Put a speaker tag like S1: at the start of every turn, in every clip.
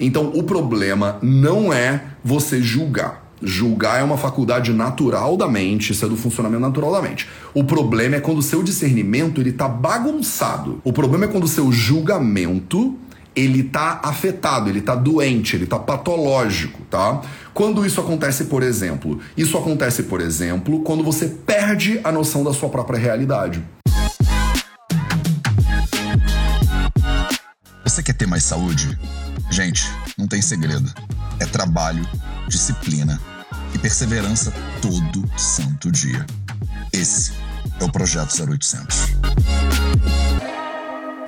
S1: Então, o problema não é você julgar. Julgar é uma faculdade natural da mente, isso é do funcionamento natural da mente. O problema é quando o seu discernimento ele tá bagunçado. O problema é quando o seu julgamento ele tá afetado, ele tá doente, ele tá patológico, tá? Quando isso acontece, por exemplo, isso acontece, por exemplo, quando você perde a noção da sua própria realidade.
S2: Você quer ter mais saúde? Gente, não tem segredo. É trabalho, disciplina e perseverança todo santo dia. Esse é o Projeto 0800.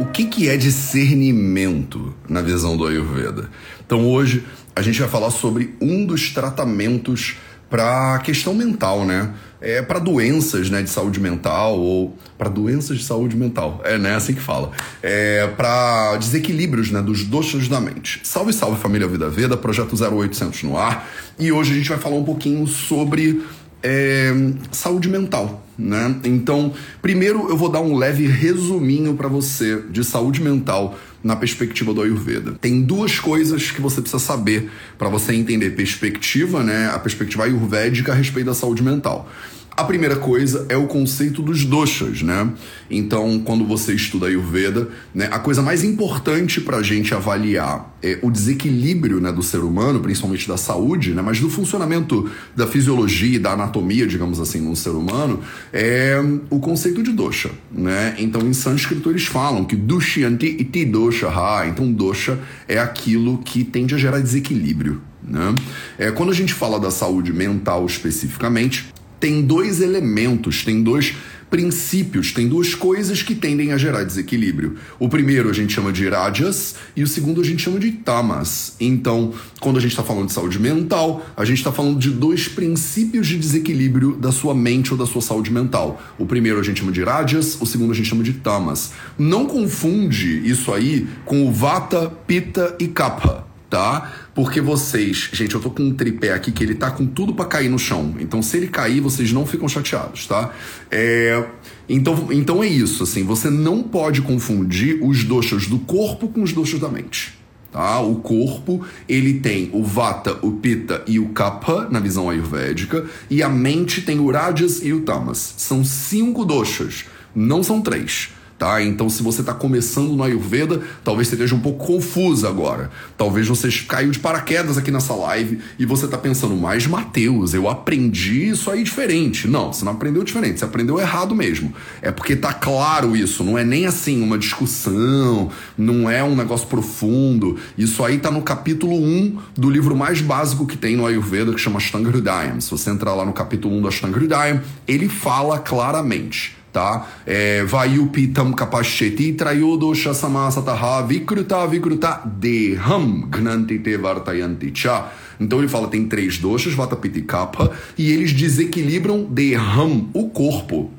S1: O que, que é discernimento na visão do Ayurveda? Então hoje a gente vai falar sobre um dos tratamentos para a questão mental, né? É para doenças, né, de saúde mental ou para doenças de saúde mental. É, né, assim que fala. É para desequilíbrios, né, dos doxas da mente. Salve, salve família Vida Veda, projeto 0800 no ar. E hoje a gente vai falar um pouquinho sobre é, saúde mental, né? Então, primeiro eu vou dar um leve resuminho para você de saúde mental na perspectiva do Ayurveda. Tem duas coisas que você precisa saber para você entender perspectiva, né? A perspectiva ayurvédica a respeito da saúde mental. A primeira coisa é o conceito dos doshas, né? Então, quando você estuda Ayurveda, né, a coisa mais importante para a gente avaliar é o desequilíbrio né, do ser humano, principalmente da saúde, né, mas do funcionamento da fisiologia e da anatomia, digamos assim, no ser humano, é o conceito de dosha, né? Então, em sânscrito eles falam que dushyanti iti dosha ha. Então, dosha é aquilo que tende a gerar desequilíbrio, né? É, quando a gente fala da saúde mental especificamente, tem dois elementos, tem dois princípios, tem duas coisas que tendem a gerar desequilíbrio. O primeiro a gente chama de rajas e o segundo a gente chama de tamas. Então, quando a gente está falando de saúde mental, a gente está falando de dois princípios de desequilíbrio da sua mente ou da sua saúde mental. O primeiro a gente chama de rajas, o segundo a gente chama de tamas. Não confunde isso aí com o vata, pitta e kapha tá? Porque vocês, gente, eu tô com um tripé aqui que ele tá com tudo para cair no chão. Então, se ele cair, vocês não ficam chateados, tá? É, então, então é isso, assim, você não pode confundir os doshas do corpo com os doshas da mente. Tá? O corpo, ele tem o Vata, o Pitta e o Kapha na visão ayurvédica, e a mente tem o Rajas e o Tamas. São cinco doshas, não são três tá? Então, se você está começando no Ayurveda, talvez você esteja um pouco confuso agora. Talvez você caiu de paraquedas aqui nessa live e você está pensando, mas Mateus, eu aprendi isso aí diferente. Não, você não aprendeu diferente, você aprendeu errado mesmo. É porque tá claro isso, não é nem assim uma discussão, não é um negócio profundo. Isso aí tá no capítulo 1 do livro mais básico que tem no Ayurveda, que chama Ashtanga Hridayam. Se você entrar lá no capítulo 1 do Ashtanga Hridayam, ele fala claramente tá? É, Vayupitam kapasheti trayodosha samasataha vikruta vikruta deham gnanti te vartayanti cha. Então ele fala tem três doshas, vata, pitta e kapha, e eles desequilibram deham, o corpo.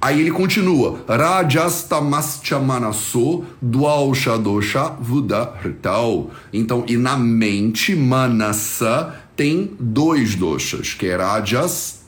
S1: Aí ele continua, Rajastamascha manaso dwausha dosha vuda hrtau. Então, e na mente, manasa tem dois doshas, que é Rajas,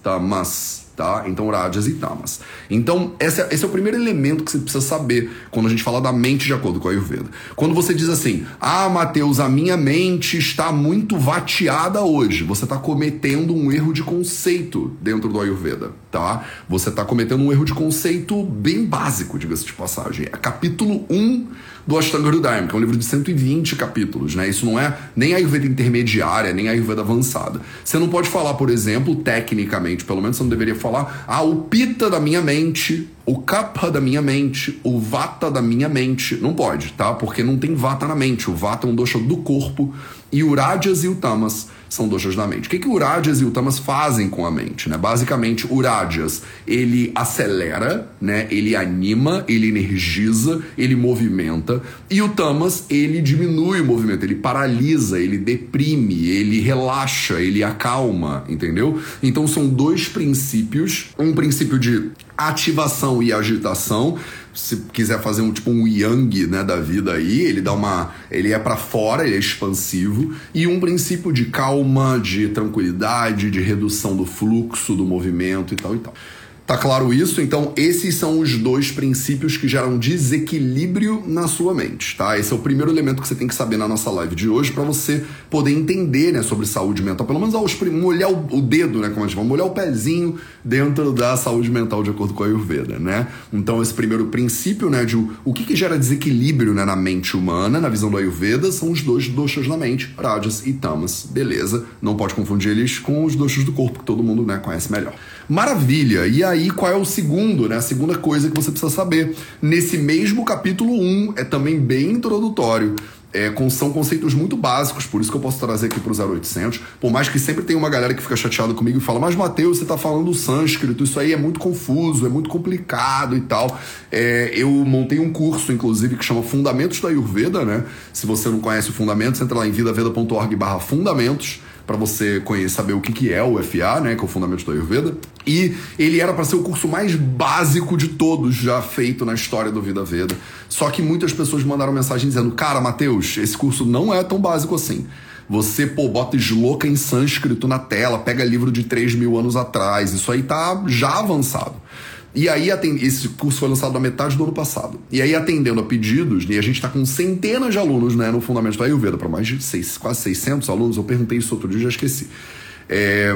S1: tá? Então, rajas e tamas. Então, esse é, esse é, o primeiro elemento que você precisa saber quando a gente fala da mente de acordo com a Ayurveda. Quando você diz assim, ah, Mateus, a minha mente está muito vateada hoje, você está cometendo um erro de conceito dentro do Ayurveda, tá? Você está cometendo um erro de conceito bem básico, diga-se de passagem. É capítulo 1 do Ashtanga Hridayam, que é um livro de 120 capítulos, né? Isso não é nem a Ayurveda intermediária, nem a Ayurveda avançada. Você não pode falar, por exemplo, tecnicamente, pelo menos você não deveria falar, ah, o Pita da minha mente, o Kapha da minha mente, o Vata da minha mente. Não pode, tá? Porque não tem Vata na mente. O Vata é um dosha do corpo e o Rajas e o Tamas são doshas da mente. O que, que Rajas e o Tamas fazem com a mente? Né? Basicamente, Rajas, ele acelera, né? ele anima, ele energiza, ele movimenta, e o Tamas, ele diminui o movimento, ele paralisa, ele deprime, ele relaxa, ele acalma, entendeu? Então são dois princípios, um princípio de ativação e agitação se quiser fazer um tipo um yang, né, da vida aí, ele dá uma, ele é para fora, ele é expansivo e um princípio de calma, de tranquilidade, de redução do fluxo do movimento e tal e tal. Tá claro isso? Então, esses são os dois princípios que geram desequilíbrio na sua mente, tá? Esse é o primeiro elemento que você tem que saber na nossa live de hoje para você poder entender, né, sobre saúde mental. Pelo menos aos, molhar o, dedo, né, como a gente fala, molhar o pezinho dentro da saúde mental de acordo com a Ayurveda, né? Então, esse primeiro princípio, né, de o, o que, que gera desequilíbrio né, na mente humana, na visão do Ayurveda, são os dois doshas na mente, Rajas e Tamas. Beleza? Não pode confundir eles com os doshas do corpo, que todo mundo, né, conhece melhor. Maravilha! E aí, qual é o segundo, né? A segunda coisa que você precisa saber. Nesse mesmo capítulo 1, é também bem introdutório. É, são conceitos muito básicos, por isso que eu posso trazer aqui para o 0800. Por mais que sempre tem uma galera que fica chateada comigo e fala, mas Mateus, você está falando sânscrito, isso aí é muito confuso, é muito complicado e tal. É, eu montei um curso, inclusive, que chama Fundamentos da Ayurveda, né? Se você não conhece o Fundamentos, entra lá em vidaveda.org barra fundamentos para você conhecer, saber o que, que é o FA, né, que é o Fundamento da Ayurveda. E ele era para ser o curso mais básico de todos já feito na história do Vida Veda. Só que muitas pessoas mandaram mensagem dizendo: Cara, Matheus, esse curso não é tão básico assim. Você, pô, bota esloca em sânscrito na tela, pega livro de 3 mil anos atrás. Isso aí tá já avançado. E aí, esse curso foi lançado na metade do ano passado. E aí, atendendo a pedidos, e a gente está com centenas de alunos né, no Fundamento da Ayurveda, para mais de seis, quase 600 alunos. Eu perguntei isso outro dia já esqueci. É,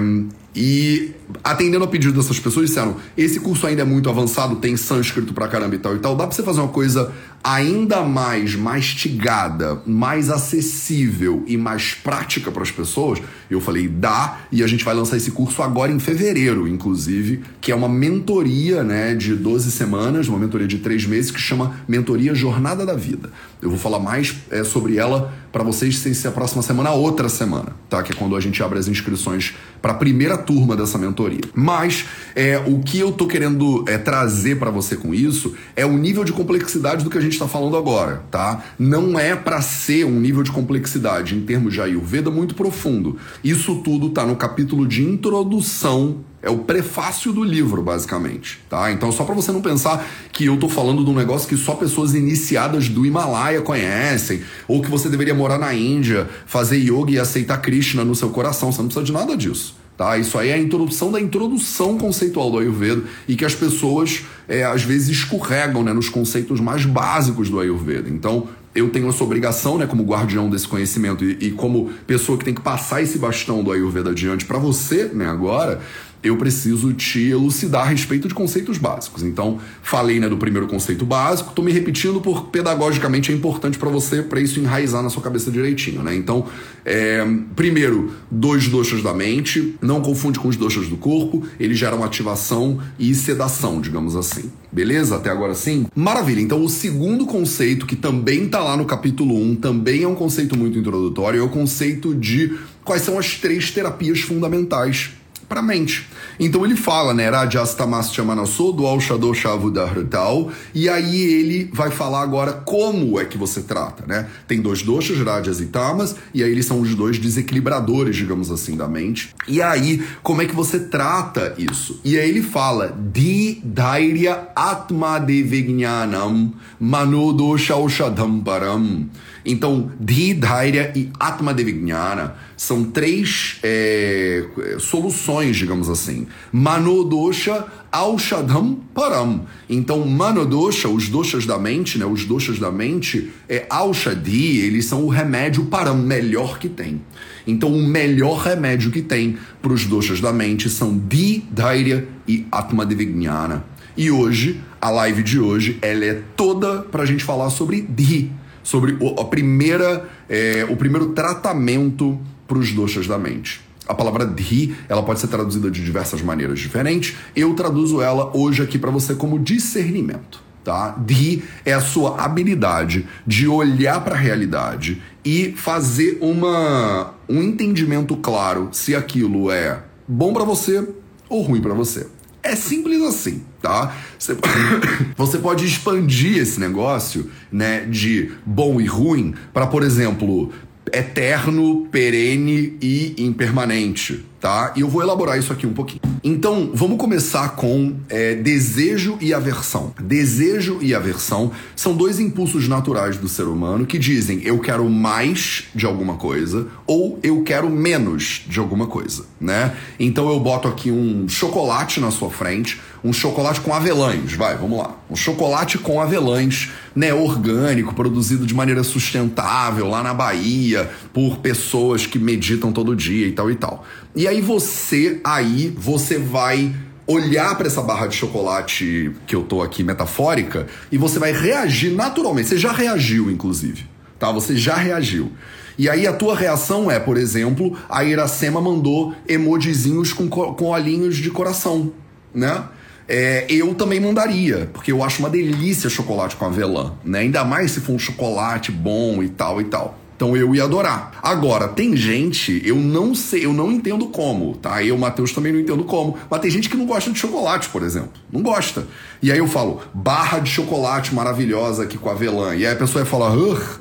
S1: e atendendo a pedido dessas pessoas, disseram: esse curso ainda é muito avançado, tem sânscrito pra caramba e tal e tal. Dá pra você fazer uma coisa ainda mais mastigada, mais acessível e mais prática para as pessoas? Eu falei: dá, e a gente vai lançar esse curso agora em fevereiro, inclusive, que é uma mentoria né, de 12 semanas, uma mentoria de 3 meses, que chama Mentoria Jornada da Vida. Eu vou falar mais é, sobre ela para vocês se a próxima semana, outra semana, tá? Que é quando a gente abre as inscrições para a primeira turma dessa mentoria. Mas é, o que eu tô querendo é, trazer para você com isso é o nível de complexidade do que a gente está falando agora, tá? Não é para ser um nível de complexidade em termos de Ayurveda muito profundo. Isso tudo tá no capítulo de introdução é o prefácio do livro, basicamente, tá? Então, só para você não pensar que eu tô falando de um negócio que só pessoas iniciadas do Himalaia conhecem, ou que você deveria morar na Índia, fazer yoga e aceitar Krishna no seu coração, você não precisa de nada disso. Tá? Isso aí é a introdução da introdução conceitual do Ayurveda e que as pessoas é, às vezes escorregam né, nos conceitos mais básicos do Ayurveda. Então, eu tenho essa obrigação, né, como guardião desse conhecimento e, e como pessoa que tem que passar esse bastão do Ayurveda adiante para você, né, agora, eu preciso te elucidar a respeito de conceitos básicos. Então, falei né, do primeiro conceito básico, estou me repetindo porque pedagogicamente é importante para você, para isso enraizar na sua cabeça direitinho. Né? Então, é, primeiro, dois doxas da mente, não confunde com os doxas do corpo, eles geram ativação e sedação, digamos assim. Beleza? Até agora sim? Maravilha. Então, o segundo conceito, que também está lá no capítulo 1, também é um conceito muito introdutório, é o conceito de quais são as três terapias fundamentais para a mente. Então ele fala, né, Rajastamastu Manaso, do Alshado Shavudartal, e aí ele vai falar agora como é que você trata, né? Tem dois doshas, Rajas e Tamas, e aí eles são os dois desequilibradores, digamos assim, da mente. E aí, como é que você trata isso? E aí ele fala, Di Dhairya Atma Devijnanam Manodosha Aushadam Param. Então, Dhairya e Atma Devijnana são três é, soluções, digamos assim. Manodosha, Aushadham Param. Então, Manodosha, os doshas da mente, né, os doshas da mente, é Aushadi, eles são o remédio Param, melhor que tem. Então, o melhor remédio que tem para os doshas da mente são Di, Dhairya e Atma Devijnana. E hoje, a live de hoje, ela é toda para a gente falar sobre Di, sobre o, a primeira, é, o primeiro tratamento para os doshas da mente. A palavra dhi, ela pode ser traduzida de diversas maneiras diferentes. Eu traduzo ela hoje aqui para você como discernimento. Tá? Dhi é a sua habilidade de olhar para a realidade e fazer uma, um entendimento claro se aquilo é bom para você ou ruim para você. É simples assim, tá? Você, você pode expandir esse negócio, né, de bom e ruim para, por exemplo, eterno, perene e impermanente, tá? E eu vou elaborar isso aqui um pouquinho. Então, vamos começar com é, desejo e aversão. Desejo e aversão são dois impulsos naturais do ser humano que dizem eu quero mais de alguma coisa ou eu quero menos de alguma coisa, né? Então eu boto aqui um chocolate na sua frente, um chocolate com avelãs, vai, vamos lá. Um chocolate com avelãs, né, orgânico, produzido de maneira sustentável lá na Bahia, por pessoas que meditam todo dia e tal e tal. E aí você, aí, você vai olhar para essa barra de chocolate que eu tô aqui metafórica e você vai reagir naturalmente. Você já reagiu, inclusive, tá? Você já reagiu. E aí a tua reação é, por exemplo, a Iracema mandou emojizinhos com, com olhinhos de coração, né? É, eu também mandaria, porque eu acho uma delícia chocolate com avelã, né? Ainda mais se for um chocolate bom e tal e tal. Então eu ia adorar. Agora, tem gente, eu não sei, eu não entendo como, tá? Eu, Matheus, também não entendo como. Mas tem gente que não gosta de chocolate, por exemplo. Não gosta. E aí eu falo, barra de chocolate maravilhosa aqui com avelã. E aí a pessoa vai falar,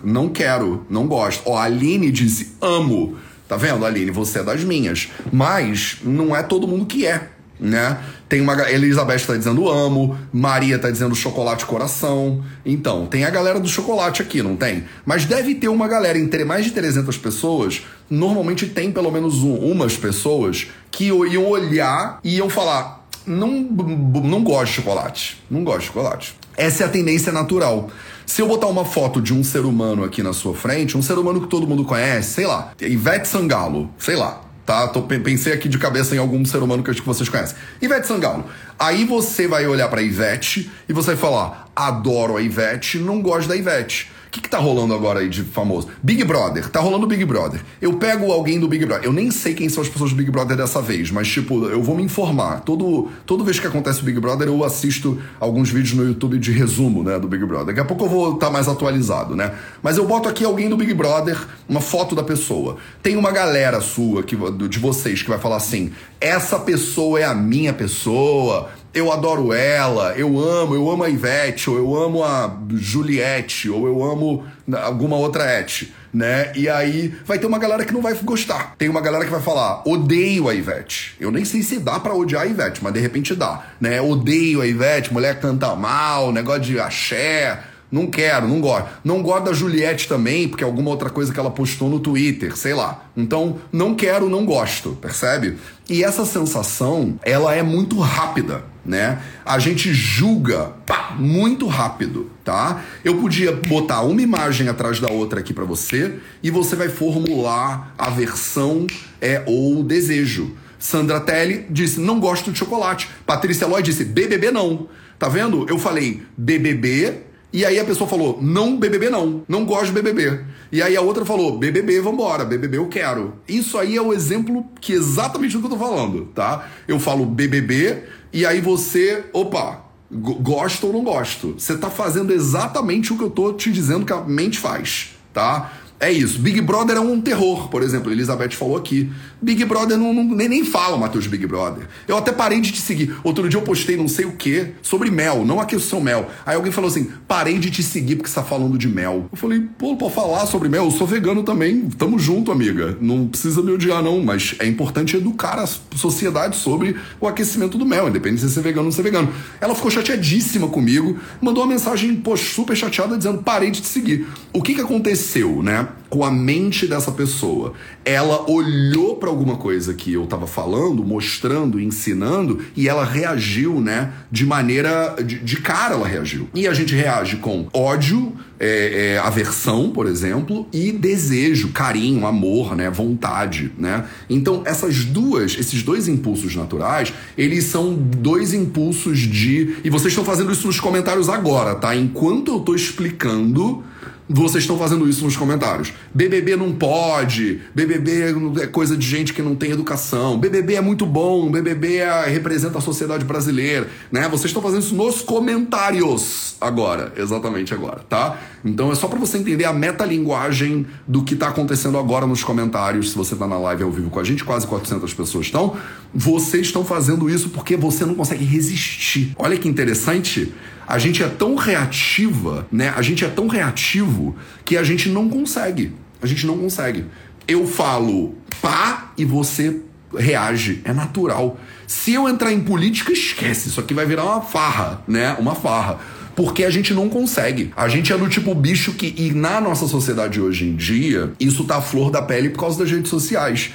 S1: não quero, não gosto. Ó, a Aline disse, amo. Tá vendo, Aline? Você é das minhas. Mas não é todo mundo que é né? Tem uma Elizabeth está dizendo amo, Maria está dizendo chocolate coração. Então, tem a galera do chocolate aqui, não tem? Mas deve ter uma galera entre mais de 300 pessoas, normalmente tem pelo menos um, umas pessoas que iam olhar e iam falar: "Não não gosto de chocolate, não gosto de chocolate". Essa é a tendência natural. Se eu botar uma foto de um ser humano aqui na sua frente, um ser humano que todo mundo conhece, sei lá, Ivete Sangalo, sei lá, tá? Tô, pensei aqui de cabeça em algum ser humano que acho que vocês conhecem. Ivete Sangalo. Aí você vai olhar pra Ivete e você vai falar: adoro a Ivete, não gosto da Ivete. Que, que tá rolando agora aí de famoso? Big Brother. Tá rolando Big Brother. Eu pego alguém do Big Brother. Eu nem sei quem são as pessoas do Big Brother dessa vez, mas, tipo, eu vou me informar. Todo, toda vez que acontece o Big Brother, eu assisto alguns vídeos no YouTube de resumo, né, do Big Brother. Daqui a pouco eu vou estar tá mais atualizado, né? Mas eu boto aqui alguém do Big Brother, uma foto da pessoa. Tem uma galera sua, que, de vocês, que vai falar assim: essa pessoa é a minha pessoa eu adoro ela, eu amo, eu amo a Ivete, ou eu amo a Juliette, ou eu amo alguma outra et, né? E aí vai ter uma galera que não vai gostar. Tem uma galera que vai falar, odeio a Ivete. Eu nem sei se dá para odiar a Ivete, mas de repente dá, né? Odeio a Ivete, mulher canta mal, negócio de axé, não quero, não gosto. Não gosto da Juliette também, porque é alguma outra coisa que ela postou no Twitter, sei lá. Então, não quero, não gosto, percebe? E essa sensação, ela é muito rápida, né? A gente julga pá, muito rápido, tá? Eu podia botar uma imagem atrás da outra aqui para você e você vai formular a versão é, ou desejo. Sandra Telly disse: não gosto de chocolate. Patrícia Lloyd disse: BBB não. Tá vendo? Eu falei BBB e aí a pessoa falou: não BBB não, não gosto de BBB. E aí a outra falou: BBB, vambora, BBB eu quero. Isso aí é o exemplo que exatamente do que eu tô falando, tá? Eu falo BBB e aí você, opa, gosto ou não gosto. Você tá fazendo exatamente o que eu tô te dizendo que a mente faz, tá? É isso. Big Brother é um terror, por exemplo. Elizabeth falou aqui. Big Brother não, não nem, nem fala, Matheus, Big Brother. Eu até parei de te seguir. Outro dia eu postei não sei o que sobre mel, não a questão mel. Aí alguém falou assim: parei de te seguir porque você tá falando de mel. Eu falei, pô, pode falar sobre mel? Eu sou vegano também. Tamo junto, amiga. Não precisa me odiar, não. Mas é importante educar a sociedade sobre o aquecimento do mel, independente de ser vegano ou não ser vegano. Ela ficou chateadíssima comigo, mandou uma mensagem, pô, super chateada, dizendo: parei de te seguir. O que que aconteceu, né? Com a mente dessa pessoa. Ela olhou para alguma coisa que eu estava falando, mostrando, ensinando, e ela reagiu, né? De maneira. De, de cara ela reagiu. E a gente reage com ódio, é, é, aversão, por exemplo, e desejo, carinho, amor, né? Vontade, né? Então, essas duas, esses dois impulsos naturais, eles são dois impulsos de. E vocês estão fazendo isso nos comentários agora, tá? Enquanto eu estou explicando vocês estão fazendo isso nos comentários. BBB não pode, BBB é coisa de gente que não tem educação, BBB é muito bom, BBB é, representa a sociedade brasileira, né? Vocês estão fazendo isso nos comentários agora, exatamente agora, tá? Então é só para você entender a metalinguagem do que tá acontecendo agora nos comentários, se você tá na live ao vivo com a gente, quase 400 pessoas estão. Vocês estão fazendo isso porque você não consegue resistir. Olha que interessante a gente é tão reativa, né? A gente é tão reativo que a gente não consegue. A gente não consegue. Eu falo pá e você reage. É natural. Se eu entrar em política, esquece. Isso aqui vai virar uma farra, né? Uma farra. Porque a gente não consegue. A gente é do tipo bicho que, e na nossa sociedade hoje em dia, isso tá à flor da pele por causa das redes sociais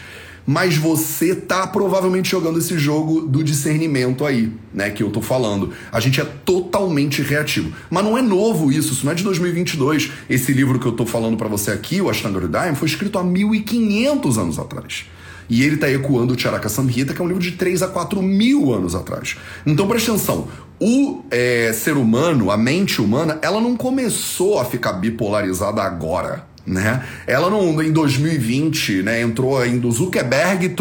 S1: mas você tá provavelmente jogando esse jogo do discernimento aí, né, que eu tô falando. A gente é totalmente reativo. Mas não é novo isso, isso não é de 2022. Esse livro que eu tô falando para você aqui, o Ashtanga Hridayam, foi escrito há 1500 anos atrás. E ele está ecoando o Charaka Samhita, que é um livro de 3 a 4 mil anos atrás. Então preste atenção, o é, ser humano, a mente humana, ela não começou a ficar bipolarizada agora. Né? Ela não, em 2020, né, entrou ainda o Zuckerberg,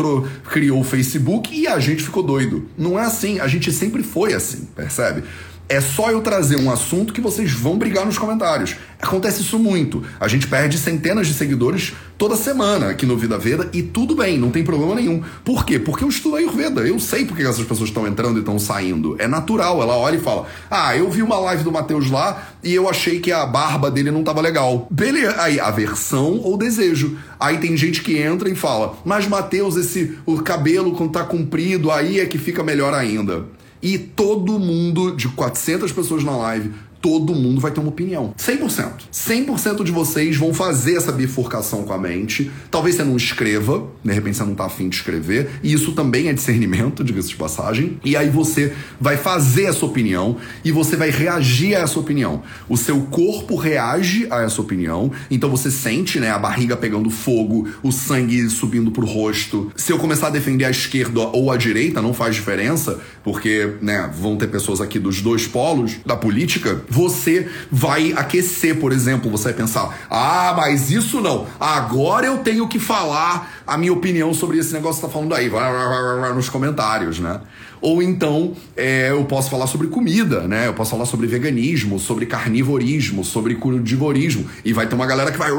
S1: criou o Facebook e a gente ficou doido. Não é assim, a gente sempre foi assim, percebe? É só eu trazer um assunto que vocês vão brigar nos comentários. Acontece isso muito. A gente perde centenas de seguidores toda semana aqui no Vida Veda e tudo bem, não tem problema nenhum. Por quê? Porque eu estudo Ayurveda. Eu sei porque essas pessoas estão entrando e estão saindo. É natural. Ela olha e fala: Ah, eu vi uma live do Matheus lá e eu achei que a barba dele não estava legal. Beleza. Aí, aversão ou desejo. Aí tem gente que entra e fala: Mas Matheus, esse o cabelo quando tá comprido, aí é que fica melhor ainda. E todo mundo, de 400 pessoas na live, todo mundo vai ter uma opinião. 100%. 100% de vocês vão fazer essa bifurcação com a mente. Talvez você não escreva, de repente você não tá afim de escrever, e isso também é discernimento, diga-se de passagem. E aí você vai fazer essa opinião e você vai reagir a essa opinião. O seu corpo reage a essa opinião, então você sente, né, a barriga pegando fogo, o sangue subindo pro rosto. Se eu começar a defender a esquerda ou a direita, não faz diferença, porque, né, vão ter pessoas aqui dos dois polos da política, você vai aquecer, por exemplo, você vai pensar: "Ah, mas isso não. Agora eu tenho que falar a minha opinião sobre esse negócio que tá falando aí". Vai, nos comentários, né? Ou então é, eu posso falar sobre comida, né? Eu posso falar sobre veganismo, sobre carnivorismo, sobre crudivorismo. E vai ter uma galera que vai,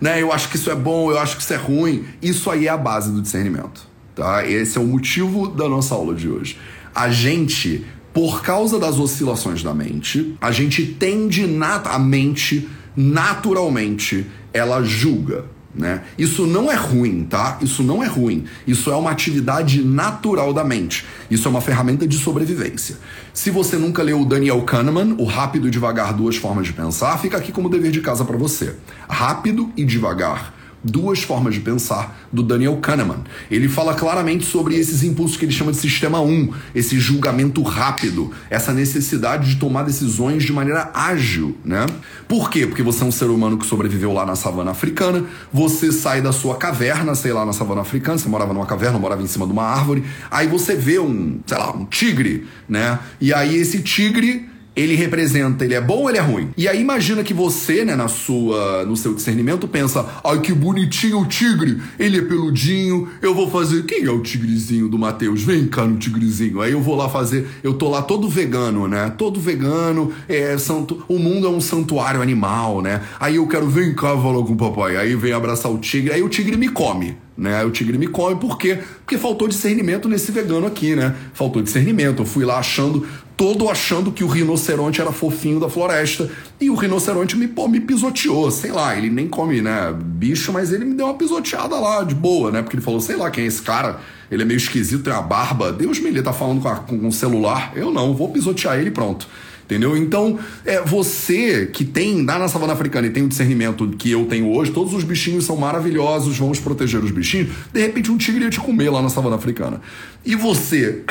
S1: né? Eu acho que isso é bom, eu acho que isso é ruim. Isso aí é a base do discernimento, tá? Esse é o motivo da nossa aula de hoje. A gente por causa das oscilações da mente, a gente tende nat a mente naturalmente ela julga, né? Isso não é ruim, tá? Isso não é ruim. Isso é uma atividade natural da mente. Isso é uma ferramenta de sobrevivência. Se você nunca leu o Daniel Kahneman, o Rápido e Devagar, Duas Formas de Pensar, fica aqui como dever de casa para você. Rápido e devagar Duas Formas de Pensar, do Daniel Kahneman. Ele fala claramente sobre esses impulsos que ele chama de sistema 1, esse julgamento rápido, essa necessidade de tomar decisões de maneira ágil, né? Por quê? Porque você é um ser humano que sobreviveu lá na savana africana, você sai da sua caverna, sei lá, na savana africana, você morava numa caverna, morava em cima de uma árvore, aí você vê um, sei lá, um tigre, né? E aí esse tigre ele representa, ele é bom ou ele é ruim? E aí imagina que você, né, na sua, no seu discernimento pensa, ai que bonitinho o tigre, ele é peludinho, eu vou fazer, quem é o tigrezinho do Matheus? Vem cá no tigrezinho. Aí eu vou lá fazer, eu tô lá todo vegano, né? Todo vegano, é santo, o mundo é um santuário animal, né? Aí eu quero, vem cá falar com o papai. Aí vem abraçar o tigre, aí o tigre me come né? O tigre me come por quê? Porque faltou discernimento nesse vegano aqui, né? Faltou discernimento. Eu fui lá achando, todo achando que o rinoceronte era fofinho da floresta e o rinoceronte me, pô, me pisoteou, sei lá, ele nem come, né, bicho, mas ele me deu uma pisoteada lá, de boa, né? Porque ele falou, sei lá, quem é esse cara? Ele é meio esquisito, tem uma barba. Deus me livre, tá falando com, a, com um celular. Eu não, vou pisotear ele pronto. Entendeu? Então, é você que tem lá na savana africana e tem o discernimento que eu tenho hoje, todos os bichinhos são maravilhosos, vamos proteger os bichinhos. De repente, um tigre ia te comer lá na savana africana. E você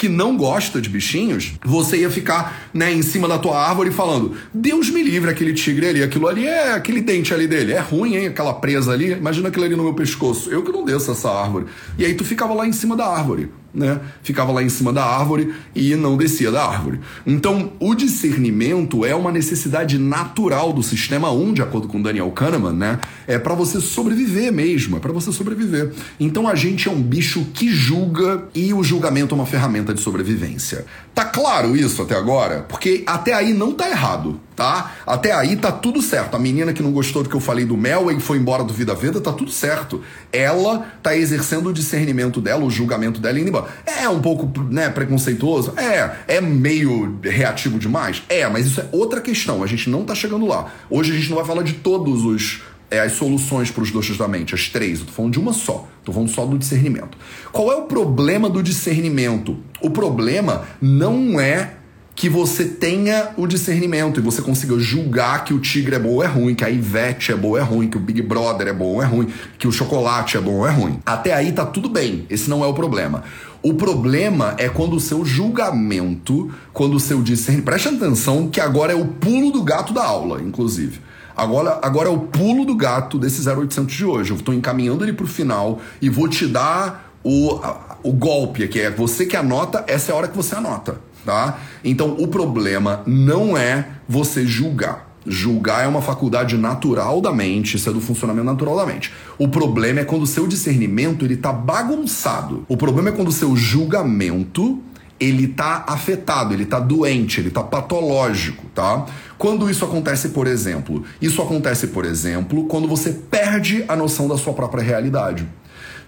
S1: que não gosta de bichinhos, você ia ficar né, em cima da tua árvore falando: Deus me livre aquele tigre ali, aquilo ali é aquele dente ali dele, é ruim, hein? Aquela presa ali, imagina aquilo ali no meu pescoço. Eu que não desço essa árvore. E aí tu ficava lá em cima da árvore né? Ficava lá em cima da árvore e não descia da árvore. Então, o discernimento é uma necessidade natural do sistema 1, de acordo com Daniel Kahneman, né? É para você sobreviver mesmo, é para você sobreviver. Então, a gente é um bicho que julga e o julgamento é uma ferramenta de sobrevivência. Tá claro isso até agora? Porque até aí não tá errado tá? Até aí tá tudo certo. A menina que não gostou do que eu falei do Mel e foi embora do Vida Veda, tá tudo certo. Ela tá exercendo o discernimento dela, o julgamento dela indo embora. É um pouco, né, preconceituoso? É. É meio reativo demais? É, mas isso é outra questão. A gente não tá chegando lá. Hoje a gente não vai falar de todos os é, as soluções para os doxas da mente, as três. Eu tô falando de uma só. Tô falando só do discernimento. Qual é o problema do discernimento? O problema não é que você tenha o discernimento e você consiga julgar que o tigre é bom ou é ruim, que a Ivete é boa ou é ruim, que o Big Brother é bom ou é ruim, que o chocolate é bom ou é ruim. Até aí tá tudo bem, esse não é o problema. O problema é quando o seu julgamento, quando o seu discernimento. Preste atenção que agora é o pulo do gato da aula, inclusive. Agora, agora é o pulo do gato desse 0800 de hoje. Eu estou encaminhando ele para o final e vou te dar o, o golpe aqui. É você que anota, essa é a hora que você anota tá? Então o problema não é você julgar. Julgar é uma faculdade natural da mente, isso é do funcionamento natural da mente. O problema é quando o seu discernimento ele tá bagunçado. O problema é quando o seu julgamento ele tá afetado, ele tá doente, ele tá patológico, tá? Quando isso acontece, por exemplo, isso acontece, por exemplo, quando você perde a noção da sua própria realidade.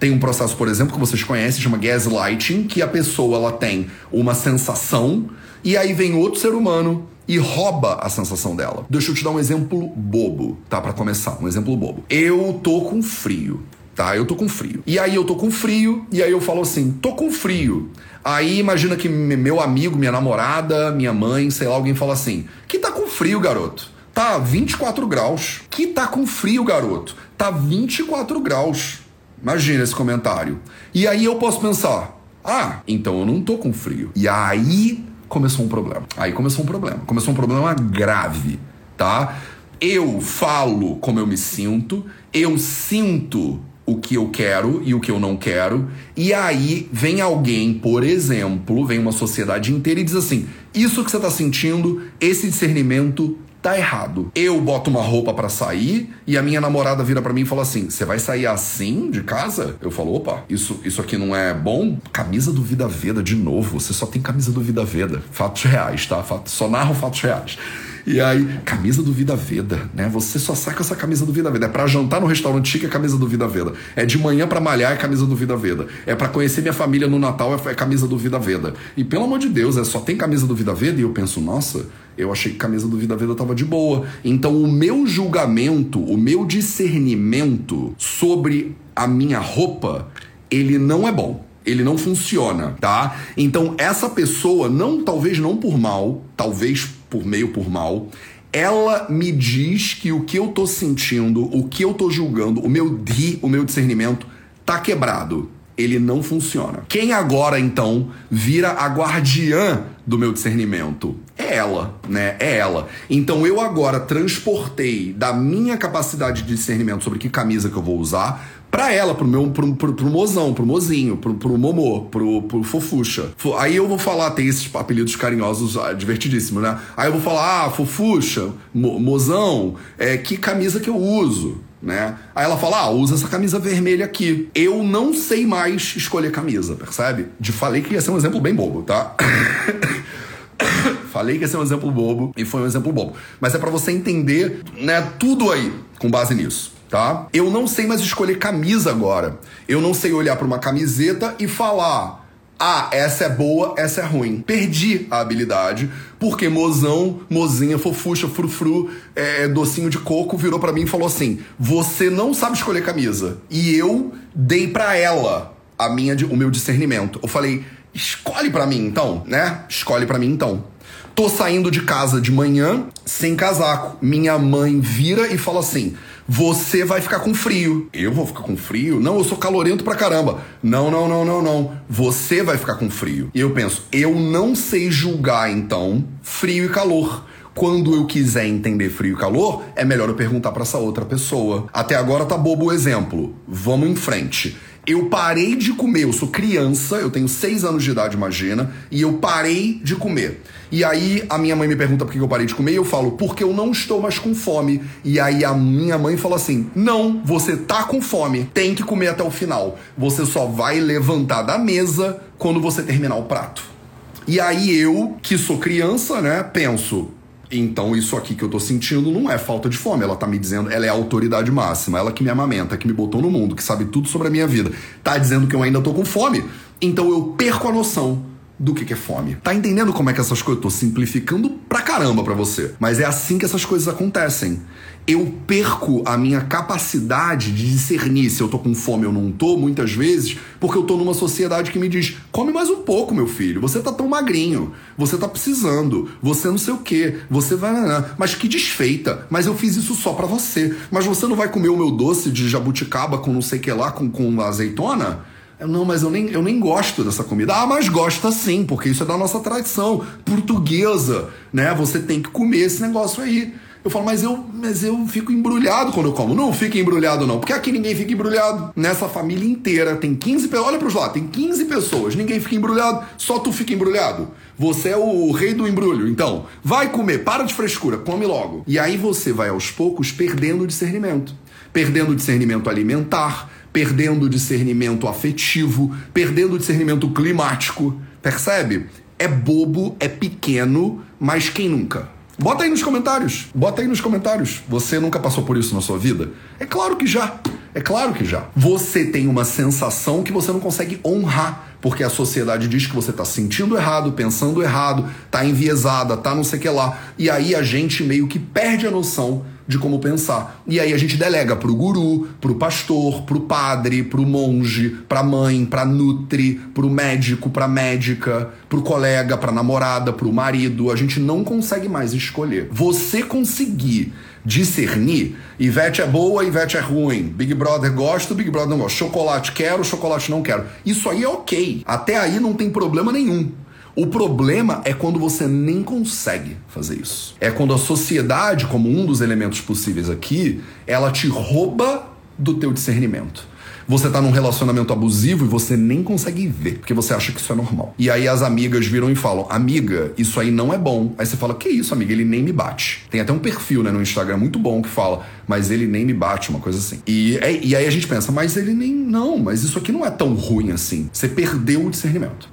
S1: Tem um processo, por exemplo, que vocês conhecem, chama gaslighting, que a pessoa ela tem uma sensação e aí vem outro ser humano e rouba a sensação dela. Deixa eu te dar um exemplo bobo, tá? Para começar, um exemplo bobo. Eu tô com frio, tá? Eu tô com frio. E aí eu tô com frio e aí eu falo assim, tô com frio. Aí imagina que meu amigo, minha namorada, minha mãe, sei lá, alguém fala assim: "Que tá com frio, garoto?" Tá 24 graus. Que tá com frio, garoto? Tá 24 graus. Imagina esse comentário. E aí eu posso pensar: ah, então eu não tô com frio. E aí começou um problema. Aí começou um problema. Começou um problema grave, tá? Eu falo como eu me sinto, eu sinto o que eu quero e o que eu não quero, e aí vem alguém, por exemplo, vem uma sociedade inteira e diz assim: Isso que você tá sentindo, esse discernimento tá errado. Eu boto uma roupa para sair e a minha namorada vira para mim e fala assim: "Você vai sair assim de casa?" Eu falo: "Opa, isso isso aqui não é bom?" Camisa do Vida Veda de novo. Você só tem camisa do Vida Veda. Fatos reais, tá? Só narro fatos reais. E aí, camisa do Vida Veda, né? Você só saca essa camisa do Vida Veda. É pra jantar no restaurante chique, é camisa do Vida Veda. É de manhã para malhar, é camisa do Vida Veda. É para conhecer minha família no Natal, é, é camisa do Vida Veda. E pelo amor de Deus, é só tem camisa do Vida Veda e eu penso, nossa, eu achei que camisa do Vida Veda tava de boa. Então, o meu julgamento, o meu discernimento sobre a minha roupa, ele não é bom ele não funciona, tá? Então essa pessoa não, talvez não por mal, talvez por meio por mal, ela me diz que o que eu tô sentindo, o que eu tô julgando, o meu di, o meu discernimento tá quebrado. Ele não funciona. Quem agora então vira a guardiã do meu discernimento? É ela, né? É ela. Então eu agora transportei da minha capacidade de discernimento sobre que camisa que eu vou usar pra ela, pro meu, pro, pro, pro mozão, pro mozinho, pro, pro momô, pro, pro fofucha. Aí eu vou falar, tem esses apelidos carinhosos ah, divertidíssimos, né? Aí eu vou falar, ah, fofucha, mo, mozão, é, que camisa que eu uso? Né? Aí ela fala: Ah, usa essa camisa vermelha aqui. Eu não sei mais escolher camisa, percebe? De falei que ia ser um exemplo bem bobo, tá? falei que ia ser um exemplo bobo e foi um exemplo bobo. Mas é para você entender, né, tudo aí com base nisso tá? Eu não sei mais escolher camisa agora. Eu não sei olhar para uma camiseta e falar: "Ah, essa é boa, essa é ruim". Perdi a habilidade, porque mozão, mozinha, fofucha, frufru, é, docinho de coco virou para mim e falou assim: "Você não sabe escolher camisa". E eu dei para ela a minha o meu discernimento. Eu falei: "Escolhe para mim então, né? Escolhe para mim então". Tô saindo de casa de manhã sem casaco. Minha mãe vira e fala assim: você vai ficar com frio. Eu vou ficar com frio? Não, eu sou calorento pra caramba. Não, não, não, não, não. Você vai ficar com frio. E eu penso, eu não sei julgar então frio e calor. Quando eu quiser entender frio e calor, é melhor eu perguntar para essa outra pessoa. Até agora tá bobo o exemplo. Vamos em frente. Eu parei de comer, eu sou criança, eu tenho seis anos de idade, imagina, e eu parei de comer. E aí a minha mãe me pergunta por que eu parei de comer e eu falo, porque eu não estou mais com fome. E aí a minha mãe fala assim: não, você tá com fome, tem que comer até o final. Você só vai levantar da mesa quando você terminar o prato. E aí eu, que sou criança, né, penso, então, isso aqui que eu tô sentindo não é falta de fome. Ela tá me dizendo, ela é a autoridade máxima, ela que me amamenta, que me botou no mundo, que sabe tudo sobre a minha vida. Tá dizendo que eu ainda tô com fome. Então eu perco a noção do que é fome. Tá entendendo como é que essas coisas eu tô simplificando pra caramba pra você? Mas é assim que essas coisas acontecem eu perco a minha capacidade de discernir se eu tô com fome ou não tô, muitas vezes, porque eu tô numa sociedade que me diz: come mais um pouco, meu filho, você tá tão magrinho, você tá precisando, você não sei o quê, você vai. Mas que desfeita, mas eu fiz isso só para você. Mas você não vai comer o meu doce de jabuticaba com não sei o que lá, com, com azeitona? Não, mas eu nem, eu nem gosto dessa comida. Ah, mas gosta sim, porque isso é da nossa tradição portuguesa, né? Você tem que comer esse negócio aí. Eu falo, mas eu, mas eu fico embrulhado quando eu como. Não fica embrulhado, não. Porque aqui ninguém fica embrulhado. Nessa família inteira tem 15 pessoas. Olha pros lados, tem 15 pessoas. Ninguém fica embrulhado. Só tu fica embrulhado. Você é o rei do embrulho. Então, vai comer, para de frescura, come logo. E aí você vai aos poucos perdendo o discernimento. Perdendo o discernimento alimentar, perdendo discernimento afetivo, perdendo discernimento climático. Percebe? É bobo, é pequeno, mas quem nunca? Bota aí nos comentários. Bota aí nos comentários. Você nunca passou por isso na sua vida? É claro que já. É claro que já. Você tem uma sensação que você não consegue honrar, porque a sociedade diz que você está sentindo errado, pensando errado, tá enviesada, tá não sei o que lá. E aí a gente meio que perde a noção de como pensar. E aí a gente delega pro guru, pro pastor, pro padre, pro monge, pra mãe, pra nutri, pro médico, pra médica, pro colega, pra namorada, pro marido. A gente não consegue mais escolher. Você conseguir discernir, Ivete é boa, Ivete é ruim, Big Brother gosta, Big Brother não gosta, chocolate quero, chocolate não quero. Isso aí é ok. Até aí não tem problema nenhum. O problema é quando você nem consegue fazer isso. É quando a sociedade, como um dos elementos possíveis aqui, ela te rouba do teu discernimento. Você tá num relacionamento abusivo e você nem consegue ver, porque você acha que isso é normal. E aí as amigas viram e falam: Amiga, isso aí não é bom. Aí você fala: Que isso, amiga? Ele nem me bate. Tem até um perfil né, no Instagram muito bom que fala: Mas ele nem me bate, uma coisa assim. E, é, e aí a gente pensa: Mas ele nem. Não, mas isso aqui não é tão ruim assim. Você perdeu o discernimento.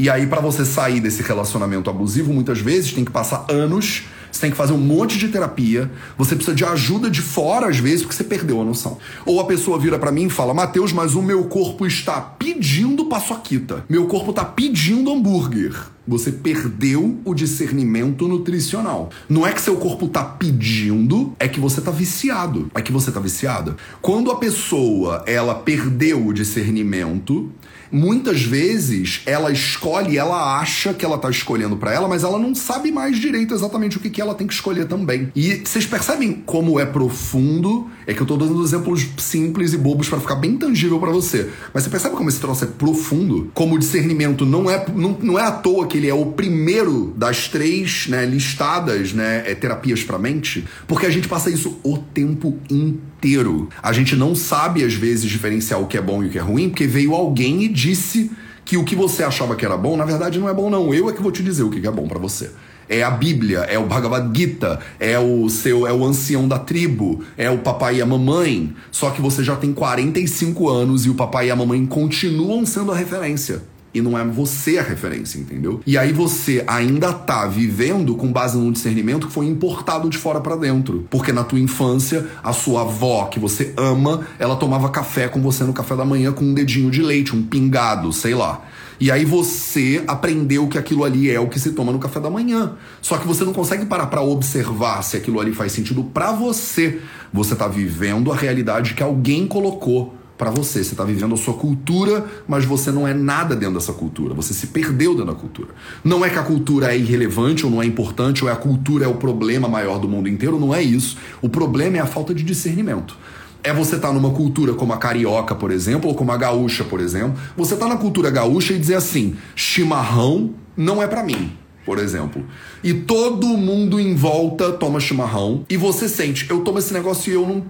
S1: E aí, para você sair desse relacionamento abusivo, muitas vezes tem que passar anos, você tem que fazer um monte de terapia, você precisa de ajuda de fora, às vezes, porque você perdeu a noção. Ou a pessoa vira para mim e fala: Mateus, mas o meu corpo está pedindo paçoquita. Meu corpo está pedindo hambúrguer. Você perdeu o discernimento nutricional. Não é que seu corpo tá pedindo, é que você tá viciado. É que você tá viciada. Quando a pessoa, ela perdeu o discernimento, muitas vezes ela escolhe, ela acha que ela tá escolhendo para ela, mas ela não sabe mais direito exatamente o que, que ela tem que escolher também. E vocês percebem como é profundo? É que eu tô dando exemplos simples e bobos para ficar bem tangível para você. Mas você percebe como esse troço é profundo? Como o discernimento não é, não, não é à toa que ele é o primeiro das três né, listadas né, é, terapias para mente, porque a gente passa isso o tempo inteiro. A gente não sabe, às vezes, diferenciar o que é bom e o que é ruim, porque veio alguém e disse que o que você achava que era bom, na verdade não é bom, não. Eu é que vou te dizer o que é bom para você. É a Bíblia, é o Bhagavad Gita, é o seu, é o ancião da tribo, é o papai e a mamãe. Só que você já tem 45 anos e o papai e a mamãe continuam sendo a referência e não é você a referência, entendeu? E aí você ainda tá vivendo com base num discernimento que foi importado de fora para dentro. Porque na tua infância, a sua avó, que você ama, ela tomava café com você no café da manhã com um dedinho de leite, um pingado, sei lá. E aí você aprendeu que aquilo ali é o que se toma no café da manhã. Só que você não consegue parar para observar se aquilo ali faz sentido para você. Você tá vivendo a realidade que alguém colocou para você. Você está vivendo a sua cultura, mas você não é nada dentro dessa cultura. Você se perdeu dentro da cultura. Não é que a cultura é irrelevante ou não é importante, ou é a cultura é o problema maior do mundo inteiro. Não é isso. O problema é a falta de discernimento. É você estar tá numa cultura como a carioca, por exemplo, ou como a gaúcha, por exemplo. Você tá na cultura gaúcha e dizer assim: chimarrão não é para mim por exemplo. E todo mundo em volta toma chimarrão e você sente, eu tomo esse negócio e eu não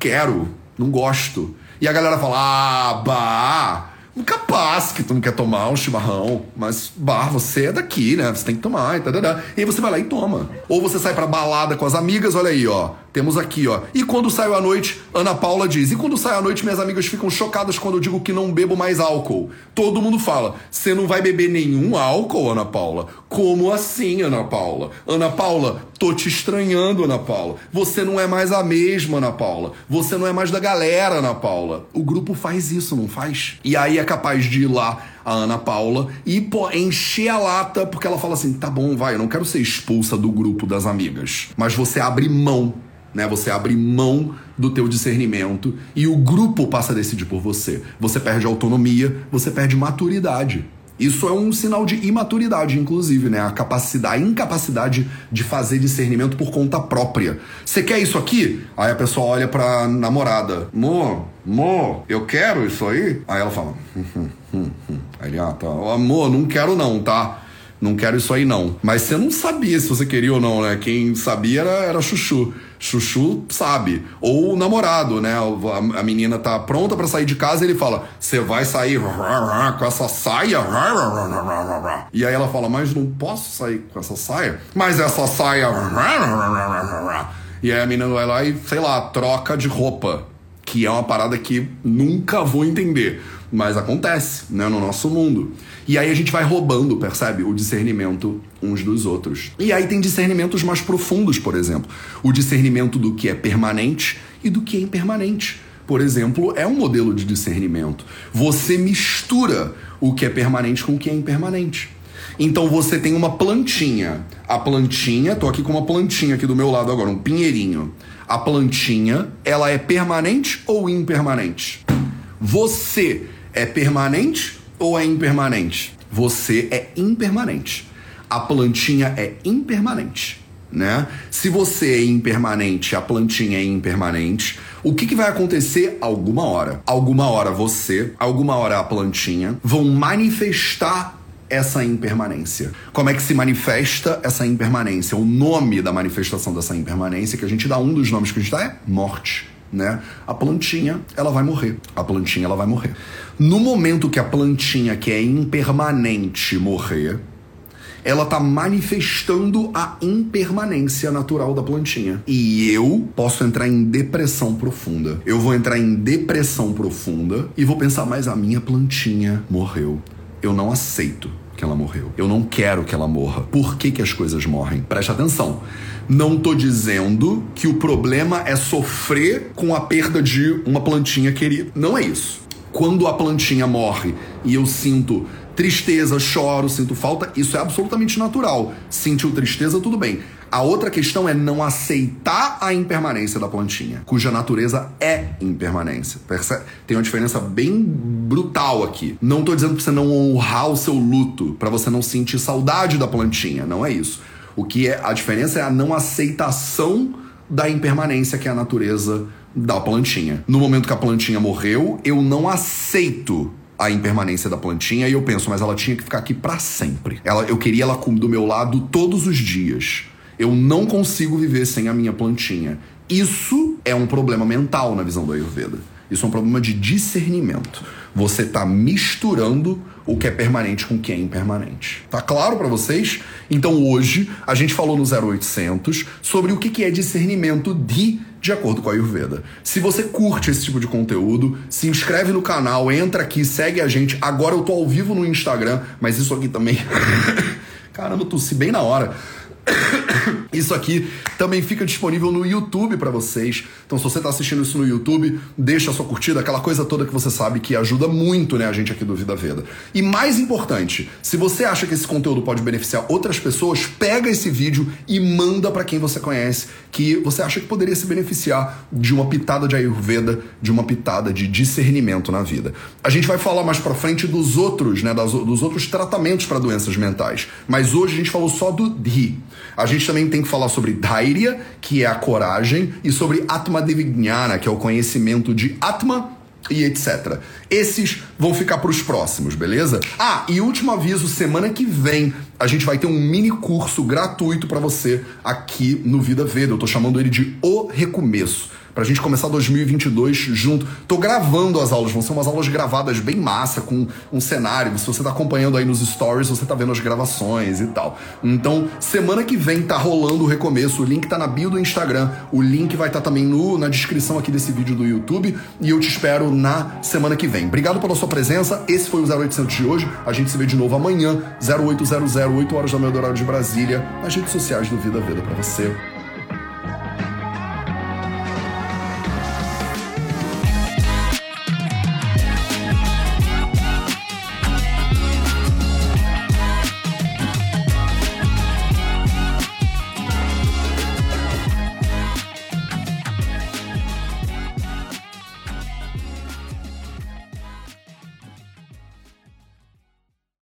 S1: quero, não gosto. E a galera fala: ah, bah, capaz que tu não quer tomar um chimarrão, mas, bah, você é daqui, né? Você tem que tomar e. E aí você vai lá e toma. Ou você sai pra balada com as amigas, olha aí, ó. Temos aqui, ó. E quando saio à noite, Ana Paula diz. E quando saio à noite, minhas amigas ficam chocadas quando eu digo que não bebo mais álcool. Todo mundo fala: você não vai beber nenhum álcool, Ana Paula? Como assim, Ana Paula? Ana Paula, tô te estranhando, Ana Paula. Você não é mais a mesma, Ana Paula. Você não é mais da galera, Ana Paula. O grupo faz isso, não faz? E aí é capaz de ir lá a Ana Paula, e pô, encher a lata, porque ela fala assim: tá bom, vai, eu não quero ser expulsa do grupo das amigas. Mas você abre mão né? Você abre mão do teu discernimento e o grupo passa a decidir por você. Você perde autonomia, você perde maturidade. Isso é um sinal de imaturidade, inclusive, né? A capacidade, a incapacidade de fazer discernimento por conta própria. Você quer isso aqui? Aí a pessoa olha pra namorada. Amor, amor, eu quero isso aí? Aí ela fala. Hum, hum, hum, hum. Aí ele, ah, tá. Amor, não quero não, tá? Não quero isso aí não. Mas você não sabia se você queria ou não, né? Quem sabia era, era Chuchu. Chuchu sabe. Ou o namorado, né? A, menina tá pronta para sair de casa e ele fala: Você vai sair com essa saia? E aí ela fala: Mas não posso sair com essa saia? Mas essa saia. E aí a menina vai lá e, sei lá, troca de roupa. Que é uma parada que nunca vou entender. Mas acontece, né, no nosso mundo. E aí a gente vai roubando, percebe? O discernimento uns dos outros. E aí tem discernimentos mais profundos, por exemplo. O discernimento do que é permanente e do que é impermanente. Por exemplo, é um modelo de discernimento. Você mistura o que é permanente com o que é impermanente. Então você tem uma plantinha. A plantinha, tô aqui com uma plantinha aqui do meu lado agora, um pinheirinho. A plantinha, ela é permanente ou impermanente? Você é permanente ou é impermanente? Você é impermanente. A plantinha é impermanente. Né? Se você é impermanente, a plantinha é impermanente, o que, que, vai acontecer alguma hora? Alguma hora você, alguma hora a plantinha vão manifestar essa impermanência. Como é que se manifesta essa impermanência? O nome da manifestação dessa impermanência, que a gente dá um dos nomes que a gente dá é morte né? A plantinha, ela vai morrer. A plantinha, ela vai morrer. No momento que a plantinha, que é impermanente, morrer, ela tá manifestando a impermanência natural da plantinha. E eu posso entrar em depressão profunda. Eu vou entrar em depressão profunda e vou pensar, mas a minha plantinha morreu. Eu não aceito que ela morreu. Eu não quero que ela morra. Por que, que as coisas morrem? Preste atenção. Não tô dizendo que o problema é sofrer com a perda de uma plantinha querida. Não é isso. Quando a plantinha morre e eu sinto tristeza, choro, sinto falta, isso é absolutamente natural. Sentiu tristeza, tudo bem. A outra questão é não aceitar a impermanência da plantinha, cuja natureza é impermanência. Percebe? Tem uma diferença bem brutal aqui. Não tô dizendo pra você não honrar o seu luto, para você não sentir saudade da plantinha, não é isso. O que é a diferença é a não aceitação da impermanência que é a natureza da plantinha. No momento que a plantinha morreu, eu não aceito a impermanência da plantinha e eu penso, mas ela tinha que ficar aqui para sempre. Ela, eu queria ela do meu lado todos os dias. Eu não consigo viver sem a minha plantinha. Isso é um problema mental na visão do Ayurveda. Isso é um problema de discernimento. Você está misturando o que é permanente com o que é impermanente. Tá claro para vocês? Então hoje a gente falou no 0800 sobre o que é discernimento de de acordo com a Ayurveda. Se você curte esse tipo de conteúdo, se inscreve no canal, entra aqui, segue a gente. Agora eu tô ao vivo no Instagram, mas isso aqui também. Caramba, tossi bem na hora. Isso aqui também fica disponível no YouTube para vocês. Então, se você está assistindo isso no YouTube, deixa a sua curtida, aquela coisa toda que você sabe que ajuda muito, né, a gente aqui do Vida Veda. E mais importante, se você acha que esse conteúdo pode beneficiar outras pessoas, pega esse vídeo e manda para quem você conhece, que você acha que poderia se beneficiar de uma pitada de Ayurveda, de uma pitada de discernimento na vida. A gente vai falar mais para frente dos outros, né, das, dos outros tratamentos para doenças mentais. Mas hoje a gente falou só do Dhi. A gente também tem que falar sobre Dhairya, que é a coragem, e sobre Atma Devignana, que é o conhecimento de Atma e etc. Esses vão ficar para os próximos, beleza? Ah, e último aviso, semana que vem a gente vai ter um mini curso gratuito para você aqui no Vida Veda. Eu tô chamando ele de O Recomeço pra gente começar 2022 junto. Tô gravando as aulas, vão ser umas aulas gravadas bem massa, com um cenário. Se você tá acompanhando aí nos stories, você tá vendo as gravações e tal. Então, semana que vem tá rolando o recomeço. O link tá na bio do Instagram. O link vai estar tá também no, na descrição aqui desse vídeo do YouTube. E eu te espero na semana que vem. Obrigado pela sua presença. Esse foi o 0800 de hoje. A gente se vê de novo amanhã, 0800, 8 horas da manhã horário de Brasília, nas redes sociais do Vida Veda para você.